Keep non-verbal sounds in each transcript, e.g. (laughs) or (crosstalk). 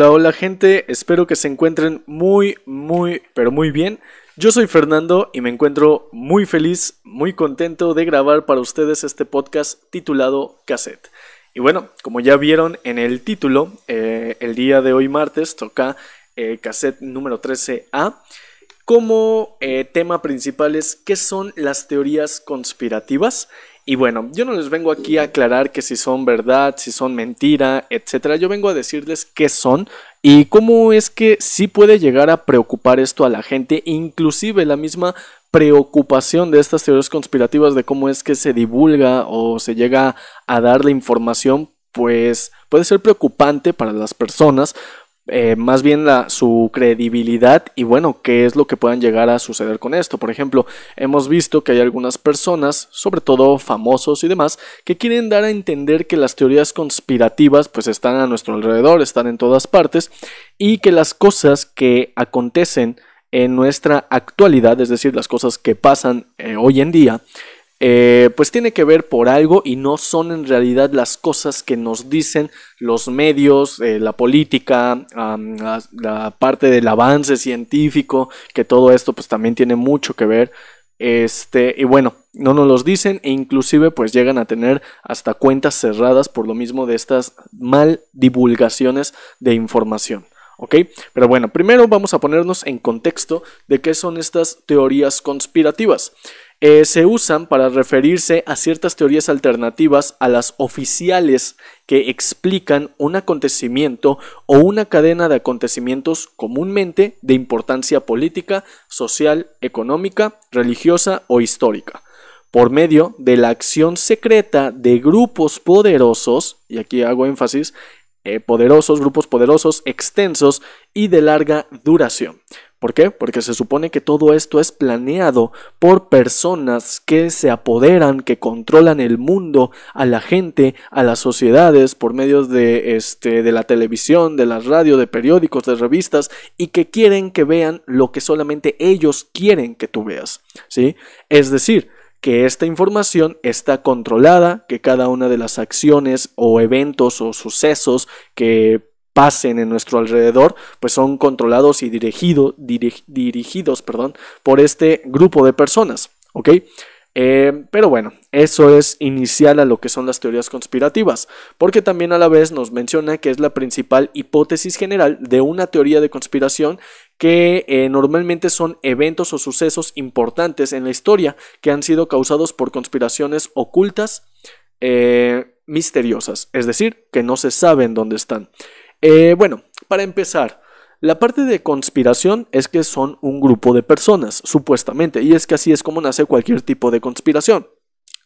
Hola, hola gente, espero que se encuentren muy, muy, pero muy bien. Yo soy Fernando y me encuentro muy feliz, muy contento de grabar para ustedes este podcast titulado Cassette. Y bueno, como ya vieron en el título, eh, el día de hoy martes toca eh, cassette número 13A. Como eh, tema principal es qué son las teorías conspirativas. Y bueno, yo no les vengo aquí a aclarar que si son verdad, si son mentira, etcétera. Yo vengo a decirles qué son y cómo es que sí puede llegar a preocupar esto a la gente, inclusive la misma preocupación de estas teorías conspirativas de cómo es que se divulga o se llega a dar la información, pues puede ser preocupante para las personas eh, más bien su credibilidad y bueno, qué es lo que puedan llegar a suceder con esto. Por ejemplo, hemos visto que hay algunas personas, sobre todo famosos y demás, que quieren dar a entender que las teorías conspirativas pues están a nuestro alrededor, están en todas partes y que las cosas que acontecen en nuestra actualidad, es decir, las cosas que pasan eh, hoy en día, eh, pues tiene que ver por algo y no son en realidad las cosas que nos dicen los medios, eh, la política, la, parte del avance científico, que todo esto pues también tiene mucho que ver. Este, y bueno, no nos los dicen e inclusive pues llegan a tener hasta cuentas cerradas por lo mismo de estas mal divulgaciones de información. ¿Ok? Pero bueno, primero vamos a ponernos en contexto de qué son estas teorías conspirativas. Eh, se usan para referirse a ciertas teorías alternativas a las oficiales que explican un acontecimiento o una cadena de acontecimientos comúnmente de importancia política, social, económica, religiosa o histórica por medio de la acción secreta de grupos poderosos, y aquí hago énfasis, eh, poderosos, grupos poderosos, extensos y de larga duración. ¿Por qué? Porque se supone que todo esto es planeado por personas que se apoderan, que controlan el mundo, a la gente, a las sociedades, por medio de, este, de la televisión, de la radio, de periódicos, de revistas, y que quieren que vean lo que solamente ellos quieren que tú veas. ¿sí? Es decir, que esta información está controlada, que cada una de las acciones o eventos o sucesos que pasen en nuestro alrededor, pues son controlados y dirigido, dirigidos perdón, por este grupo de personas. ¿ok? Eh, pero bueno, eso es inicial a lo que son las teorías conspirativas, porque también a la vez nos menciona que es la principal hipótesis general de una teoría de conspiración que eh, normalmente son eventos o sucesos importantes en la historia que han sido causados por conspiraciones ocultas, eh, misteriosas, es decir, que no se saben dónde están. Eh, bueno, para empezar, la parte de conspiración es que son un grupo de personas, supuestamente, y es que así es como nace cualquier tipo de conspiración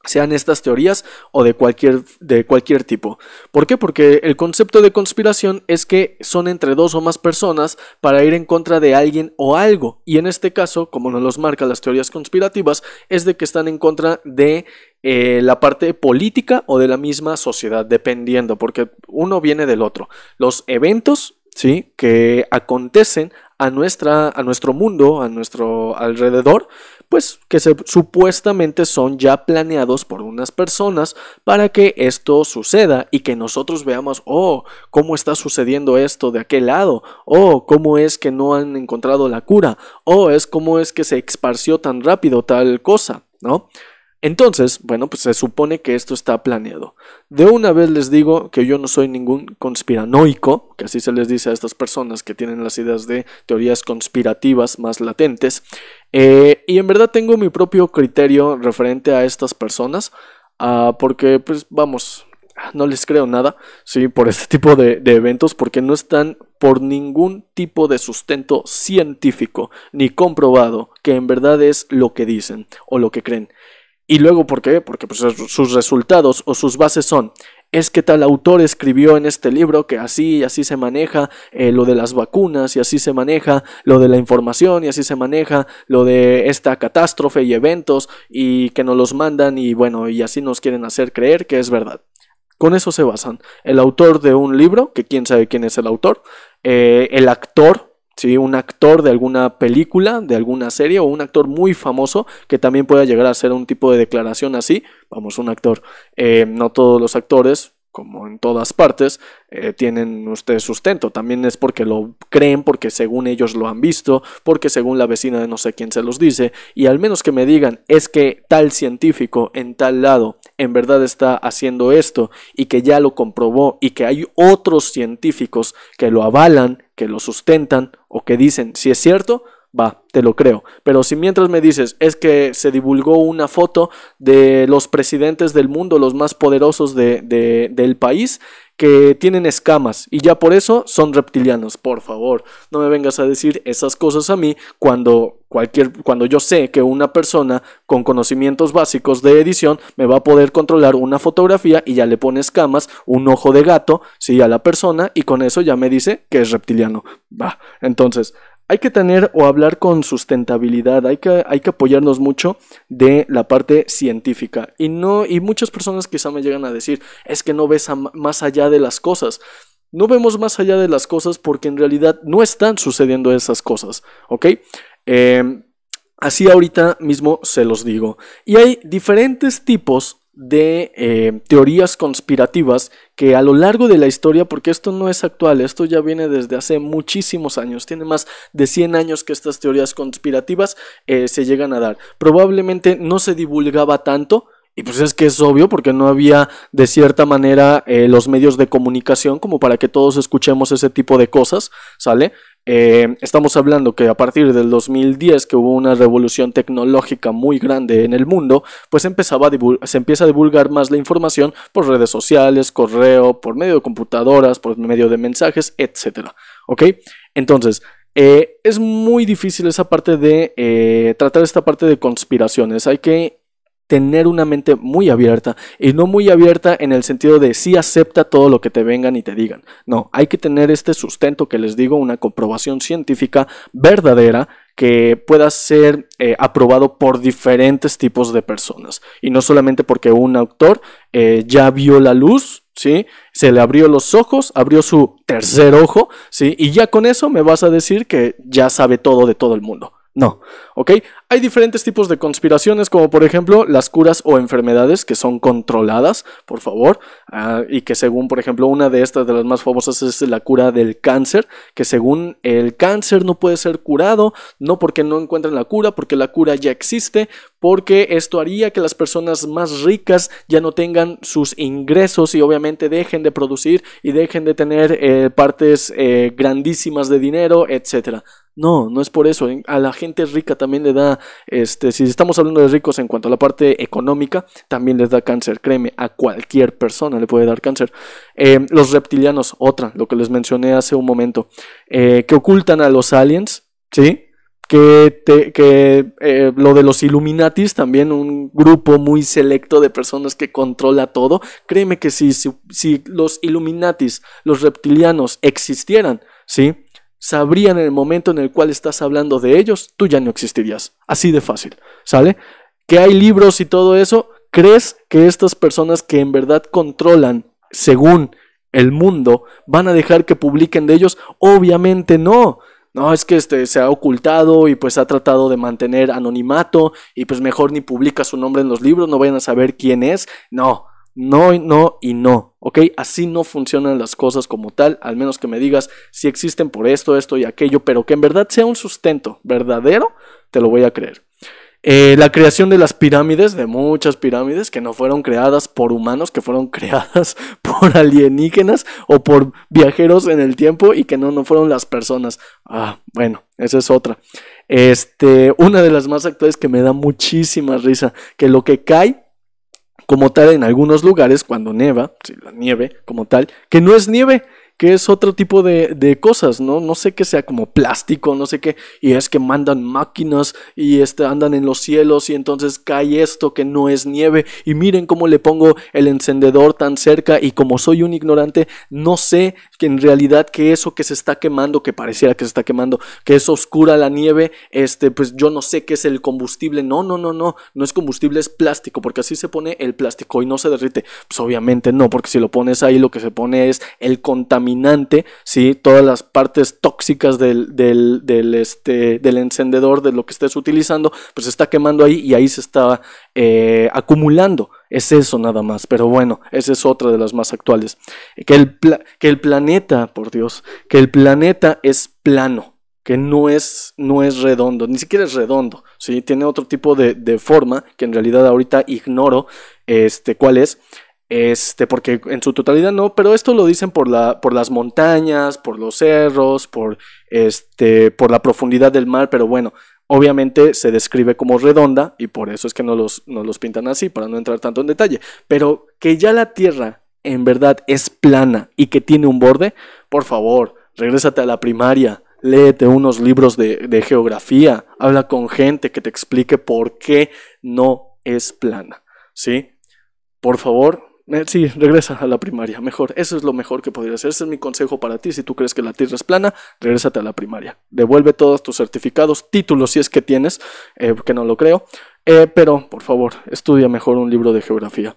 sean estas teorías o de cualquier, de cualquier tipo. ¿Por qué? Porque el concepto de conspiración es que son entre dos o más personas para ir en contra de alguien o algo. Y en este caso, como nos los marcan las teorías conspirativas, es de que están en contra de eh, la parte política o de la misma sociedad, dependiendo, porque uno viene del otro. Los eventos, ¿sí? Que acontecen a, nuestra, a nuestro mundo, a nuestro alrededor, pues que se, supuestamente son ya planeados por unas personas para que esto suceda y que nosotros veamos, oh, cómo está sucediendo esto de aquel lado, oh, cómo es que no han encontrado la cura, oh, es cómo es que se esparció tan rápido tal cosa, ¿no? Entonces, bueno, pues se supone que esto está planeado. De una vez les digo que yo no soy ningún conspiranoico, que así se les dice a estas personas que tienen las ideas de teorías conspirativas más latentes, eh, y en verdad tengo mi propio criterio referente a estas personas, ah, porque pues vamos, no les creo nada, sí, por este tipo de, de, eventos, porque no están por ningún tipo de sustento científico ni comprobado que en verdad es lo que dicen o lo que creen. Y luego, ¿por qué? Porque pues, sus resultados o sus bases son, es que tal autor escribió en este libro que así y así se maneja eh, lo de las vacunas y así se maneja lo de la información y así se maneja lo de esta catástrofe y eventos y que nos los mandan y bueno, y así nos quieren hacer creer que es verdad. Con eso se basan. El autor de un libro, que quién sabe quién es el autor, eh, el actor ¿sí? un actor de alguna película, de alguna serie o un actor muy famoso que también pueda llegar a hacer un tipo de declaración así. Vamos, un actor, eh, no todos los actores como en todas partes, eh, tienen ustedes sustento. También es porque lo creen, porque según ellos lo han visto, porque según la vecina de no sé quién se los dice, y al menos que me digan es que tal científico en tal lado en verdad está haciendo esto y que ya lo comprobó y que hay otros científicos que lo avalan, que lo sustentan o que dicen si es cierto, va, te lo creo. Pero si mientras me dices es que se divulgó una foto de los presidentes del mundo, los más poderosos de, del país, que tienen escamas y ya por eso son reptilianos. Por favor, no me vengas a decir esas cosas a mí cuando cualquier cuando yo sé que una persona con conocimientos básicos de edición me va a poder controlar una fotografía y ya le pone escamas, un ojo de gato, sí, a la persona y con eso ya me dice que es reptiliano. Va, entonces, hay que tener o hablar con sustentabilidad, hay que, hay que apoyarnos mucho de la parte científica. Y, no, y muchas personas quizá me llegan a decir, es que no ves más allá de las cosas. No vemos más allá de las cosas porque en realidad no están sucediendo esas cosas, ¿ok? Em, así ahorita mismo se los digo. Y hay diferentes tipos de eh, teorías conspirativas que a lo largo de la historia, porque esto no es actual, esto ya viene desde hace muchísimos años, tiene más de 100 años que estas teorías conspirativas eh, se llegan a dar. Probablemente no se divulgaba tanto, y pues es que es obvio porque no había de cierta manera eh, los medios de comunicación como para que todos escuchemos ese tipo de cosas, ¿sale? Eh, estamos hablando que a partir del 2010 que hubo una revolución tecnológica muy grande en el mundo, pues empezaba se empieza a divulgar más la información por redes sociales, correo, por medio de computadoras, por medio de mensajes, etc. ¿Ok? Entonces, eh, es muy difícil esa parte de tratar esta parte de conspiraciones. Hay que tener una mente muy abierta y no muy abierta en el sentido de sí acepta todo lo que te vengan y te digan. No, hay que tener este sustento que les digo, una comprobación científica verdadera que pueda ser eh, aprobado por diferentes tipos de personas y no solamente porque un autor eh, ya vio la luz, ¿sí? Se le abrió los ojos, abrió su tercer ojo, ¿sí? Y ya con eso me vas a decir que ya sabe todo de todo el mundo. No, ¿ok? Hay diferentes tipos de conspiraciones, como por ejemplo las curas o enfermedades que son controladas, por favor, ah, y que según, por ejemplo, una de estas de las más famosas es la cura del cáncer, que según el cáncer no puede ser curado, no porque no encuentren la cura, porque la cura ya existe, porque esto haría que las personas más ricas ya no tengan sus ingresos y obviamente dejen de producir y dejen de tener eh, partes eh, grandísimas de dinero, etcétera. No, no es por eso. A la gente rica también le da, este, si estamos hablando de ricos en cuanto a la parte económica, también les da cáncer. Créeme, a cualquier persona le puede dar cáncer. Eh, los reptilianos, otra, lo que les mencioné hace un momento, eh, que ocultan a los aliens, ¿sí? Que, que eh, lo de los Illuminatis, también un grupo muy selecto de personas que controla todo. Créeme que si, si los Illuminatis, los reptilianos existieran, ¿sí? Sabrían en el momento en el cual estás hablando de ellos, tú ya no existirías. Así de fácil, ¿sale? Que hay libros y todo eso, ¿crees que estas personas que en verdad controlan, según el mundo, van a dejar que publiquen de ellos? Obviamente no. No, es que este se ha ocultado y pues ha tratado de mantener anonimato y pues mejor ni publica su nombre en los libros, no vayan a saber quién es. No, no, no y no, ¿ok? Así no funcionan las cosas como tal, al menos que me digas si existen por esto, esto y aquello, pero que en verdad sea un sustento verdadero, te lo voy a creer. Eh, la creación de las pirámides, de muchas pirámides que no fueron creadas por humanos, que fueron (laughs) creadas por alienígenas o por viajeros en el tiempo y que no, no fueron las personas. Ah, bueno, esa es otra. Este, una de las más actuales que me da muchísima risa, que lo que cae como tal en algunos lugares cuando nieva, la nieve como tal, que no es nieve, que es otro tipo de, cosas, ¿no? No sé qué sea como plástico, no sé qué, y es que mandan máquinas y este, andan en los cielos y entonces cae esto que no es nieve y miren cómo le pongo el encendedor tan cerca y como soy un ignorante, no sé que en realidad que eso que se está quemando, que pareciera que se está quemando, que es oscura la nieve, este, pues yo no sé qué es el combustible, no, no, no, no, no es combustible, es plástico, porque así se pone el plástico y no se derrite, pues obviamente no, porque si lo pones ahí lo que se pone es el contaminante ¿sí? Todas las partes tóxicas del, del, este, del encendedor, de lo que estés utilizando, pues se está quemando ahí y ahí se está eh, acumulando Es eso nada más. Pero bueno, esa es otra de las más actuales. Que el, que el planeta, por Dios, que el planeta es plano que no es, no es redondo, ni siquiera es redondo, ¿sí? Tiene otro tipo de, de, forma que en realidad ahorita ignoro este, cuál es, este, porque en su totalidad no, pero esto lo dicen por, la, por las montañas, por los cerros, por, este, por la profundidad del mar, pero bueno, obviamente se describe como redonda y por eso es que no los, pintan así, para no entrar tanto en detalle, pero que ya la Tierra en verdad es plana y que tiene un borde, por favor, regrésate a la primaria, léete unos libros de, de geografía, habla con gente que te explique por qué no es plana, ¿sí? Por favor, sí, regresa a la primaria, mejor. Eso es lo mejor que podrías hacer. Ese es mi consejo para ti. Si tú crees que la Tierra es plana, regrésate a la primaria. Devuelve todos tus certificados, títulos si es que tienes, eh, que no lo creo. Eh, pero, por favor, estudia mejor un libro de geografía.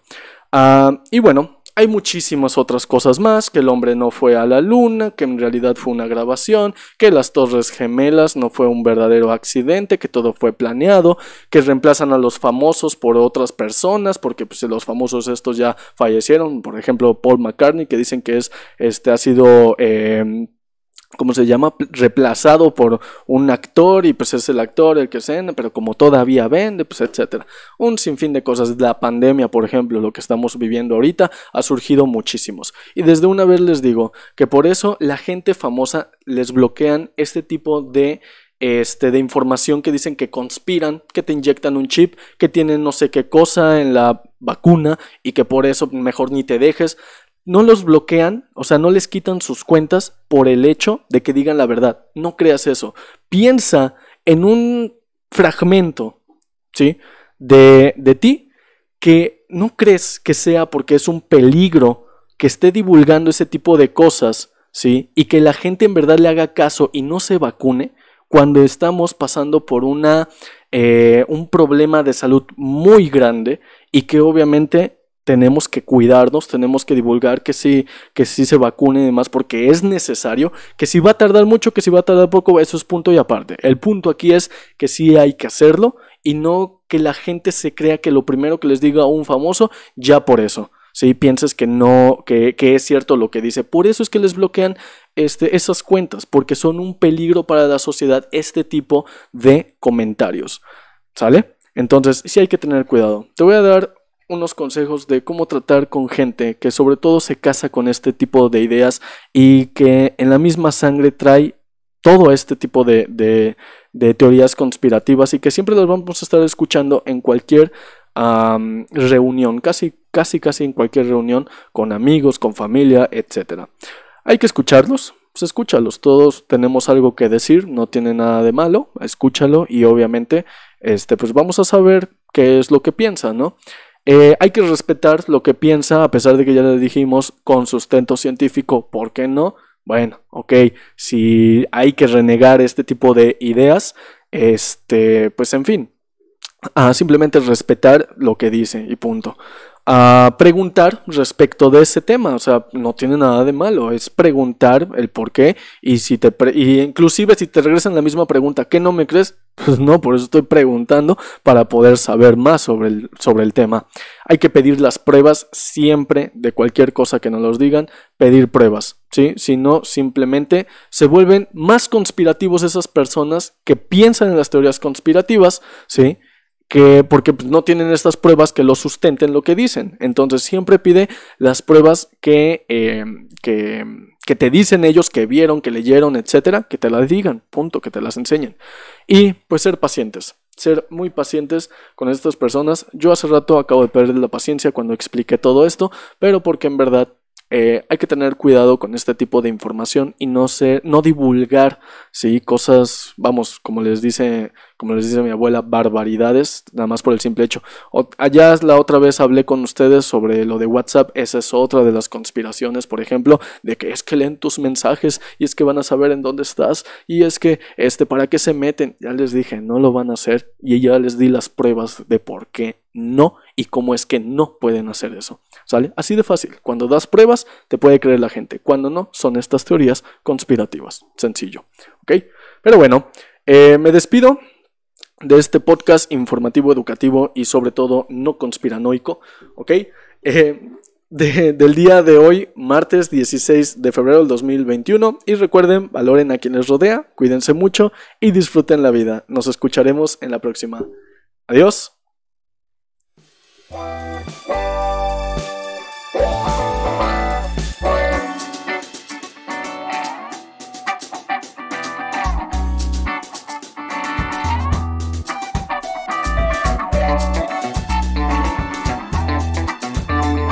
Ah, y bueno, hay muchísimas otras cosas más, que el hombre no fue a la luna, que en realidad fue una grabación, que las torres gemelas no fue un verdadero accidente, que todo fue planeado, que reemplazan a los famosos por otras personas, porque pues, los famosos estos ya fallecieron, por ejemplo Paul McCartney, que dicen que es, este, ha sido... Eh, ¿cómo se llama? reemplazado por un actor y pues es el actor el que se pero como todavía vende, pues etcétera. Un sinfín de cosas. La pandemia, por ejemplo, lo que estamos viviendo ahorita, ha surgido muchísimos. Y desde una vez les digo que por eso la gente famosa les bloquean este tipo de este, de información que dicen que conspiran, que te inyectan un chip, que tienen no sé qué cosa en la vacuna y que por eso mejor ni te dejes no los bloquean, o sea, no les quitan sus cuentas por el hecho de que digan la verdad. No creas eso. Piensa en un fragmento, ¿sí? De, de ti que no crees que sea porque es un peligro que esté divulgando ese tipo de cosas, ¿sí? Y que la gente en verdad le haga caso y no se vacune cuando estamos pasando por una, eh, un problema de salud muy grande y que obviamente tenemos que cuidarnos, tenemos que divulgar que sí, que sí se vacune y demás, porque es necesario, que si va a tardar mucho, que si va a tardar poco, eso es punto y aparte. El punto aquí es que sí hay que hacerlo y no que la gente se crea que lo primero que les diga un famoso, ya por eso. Si piensas que no, que, que, es cierto lo que dice. Por eso es que les bloquean este, esas cuentas, porque son un peligro para la sociedad este tipo de comentarios. ¿Sale? Entonces, sí hay que tener cuidado. Te voy a dar unos consejos de cómo tratar con gente que sobre todo se casa con este tipo de ideas y que en la misma sangre trae todo este tipo de, de, teorías conspirativas y que siempre las vamos a estar escuchando en cualquier reunión, casi, casi, casi en cualquier reunión con amigos, con familia, etc. Hay que escucharlos, pues escúchalos, todos tenemos algo que decir, no tiene nada de malo, escúchalo y obviamente este, pues vamos a saber qué es lo que piensa, ¿no? Eh, hay que respetar lo que piensa, a pesar de que ya le dijimos con sustento científico, ¿por qué no? Bueno, ok, si hay que renegar este tipo de ideas, este, pues en fin, simplemente respetar lo que dice y punto a preguntar respecto de ese tema, o sea, no tiene nada de malo, es preguntar el por qué y si te y inclusive si te regresan la misma pregunta, ¿qué no me crees? Pues no, por eso estoy preguntando para poder saber más sobre el, sobre el tema. Hay que pedir las pruebas siempre de cualquier cosa que nos los digan, pedir pruebas, ¿sí? Si no, simplemente se vuelven más conspirativos esas personas que piensan en las teorías conspirativas, ¿sí? Que porque pues, no tienen estas pruebas que lo sustenten lo que dicen. Entonces siempre pide las pruebas que, eh, que, que, te dicen ellos, que vieron, que leyeron, etcétera, que te las digan, punto, que te las enseñen. Y pues ser pacientes, ser muy pacientes con estas personas. Yo hace rato acabo de perder la paciencia cuando expliqué todo esto, pero porque en verdad eh, hay que tener cuidado con este tipo de información y no ser, no divulgar, sí, cosas, vamos, como les dice, como les dice mi abuela, barbaridades, nada más por el simple hecho. allá la otra vez hablé con ustedes sobre lo de WhatsApp, esa es otra de las conspiraciones, por ejemplo, de que es que leen tus mensajes y es que van a saber en dónde estás y es que, este, ¿para qué se meten? Ya les dije, no lo van a hacer y ya les di las pruebas de por qué no y cómo es que no pueden hacer eso. ¿Sale? Así de fácil. Cuando das pruebas, te puede creer la gente. Cuando no, son estas teorías conspirativas. Sencillo. ¿Ok? Pero bueno, eh, me despido de este podcast informativo, educativo y sobre todo no conspiranoico, ¿ok? Eh, del día de hoy, martes 16 de febrero del 2021. Y recuerden, valoren a quienes rodea, cuídense mucho y disfruten la vida. Nos escucharemos en la próxima. Adiós.